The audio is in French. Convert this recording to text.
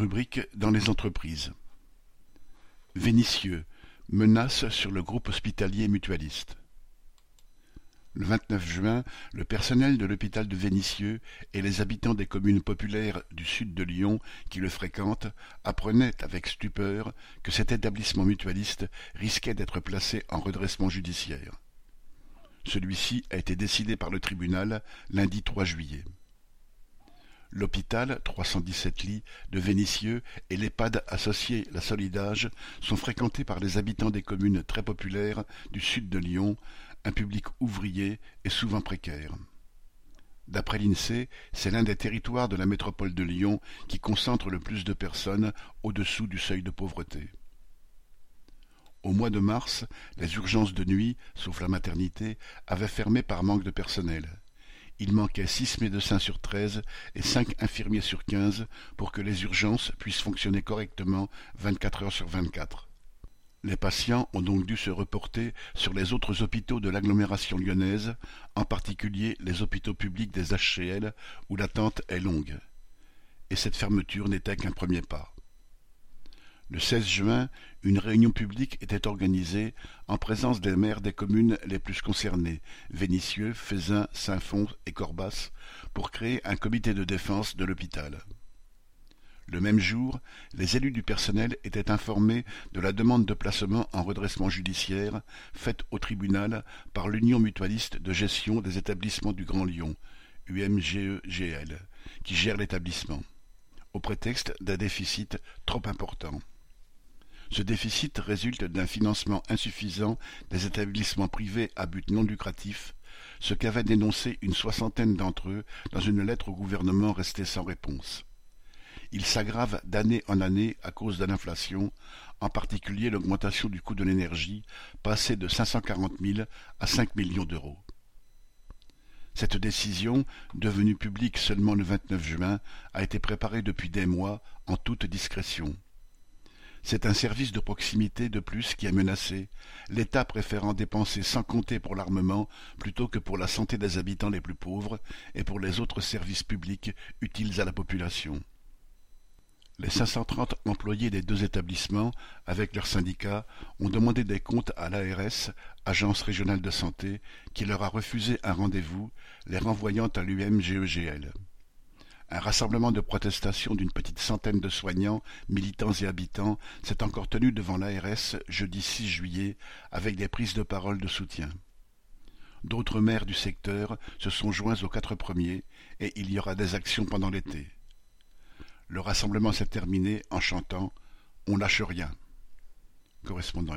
Rubrique dans les entreprises. Vénissieux, menace sur le groupe hospitalier mutualiste. Le 29 juin, le personnel de l'hôpital de Vénissieux et les habitants des communes populaires du sud de Lyon qui le fréquentent apprenaient avec stupeur que cet établissement mutualiste risquait d'être placé en redressement judiciaire. Celui-ci a été décidé par le tribunal lundi 3 juillet. L'hôpital, 317 lits, de Vénissieux et l'EHPAD associé La Solidage sont fréquentés par les habitants des communes très populaires du sud de Lyon, un public ouvrier et souvent précaire. D'après l'INSEE, c'est l'un des territoires de la métropole de Lyon qui concentre le plus de personnes au-dessous du seuil de pauvreté. Au mois de mars, les urgences de nuit, sauf la maternité, avaient fermé par manque de personnel il manquait six médecins sur treize et cinq infirmiers sur quinze pour que les urgences puissent fonctionner correctement vingt-quatre heures sur vingt-quatre. Les patients ont donc dû se reporter sur les autres hôpitaux de l'agglomération lyonnaise, en particulier les hôpitaux publics des HCL où l'attente est longue. Et cette fermeture n'était qu'un premier pas. Le 16 juin, une réunion publique était organisée en présence des maires des communes les plus concernées, Vénissieux, Fézin, Saint-Fond et Corbas, pour créer un comité de défense de l'hôpital. Le même jour, les élus du personnel étaient informés de la demande de placement en redressement judiciaire faite au tribunal par l'Union mutualiste de gestion des établissements du Grand Lyon, UMGEGL, qui gère l'établissement, au prétexte d'un déficit trop important. Ce déficit résulte d'un financement insuffisant des établissements privés à but non lucratif, ce qu'avaient dénoncé une soixantaine d'entre eux dans une lettre au gouvernement restée sans réponse. Il s'aggrave d'année en année à cause de l'inflation, en particulier l'augmentation du coût de l'énergie, passé de 540 000 à 5 millions d'euros. Cette décision, devenue publique seulement le 29 juin, a été préparée depuis des mois en toute discrétion. C'est un service de proximité de plus qui est menacé, l'État préférant dépenser sans compter pour l'armement plutôt que pour la santé des habitants les plus pauvres et pour les autres services publics utiles à la population. Les 530 employés des deux établissements, avec leurs syndicats, ont demandé des comptes à l'ARS, Agence régionale de santé, qui leur a refusé un rendez-vous, les renvoyant à l'UMGEGL. Un rassemblement de protestation d'une petite centaine de soignants, militants et habitants s'est encore tenu devant l'ARS jeudi 6 juillet avec des prises de parole de soutien. D'autres maires du secteur se sont joints aux quatre premiers et il y aura des actions pendant l'été. Le rassemblement s'est terminé en chantant On lâche rien. Correspondant.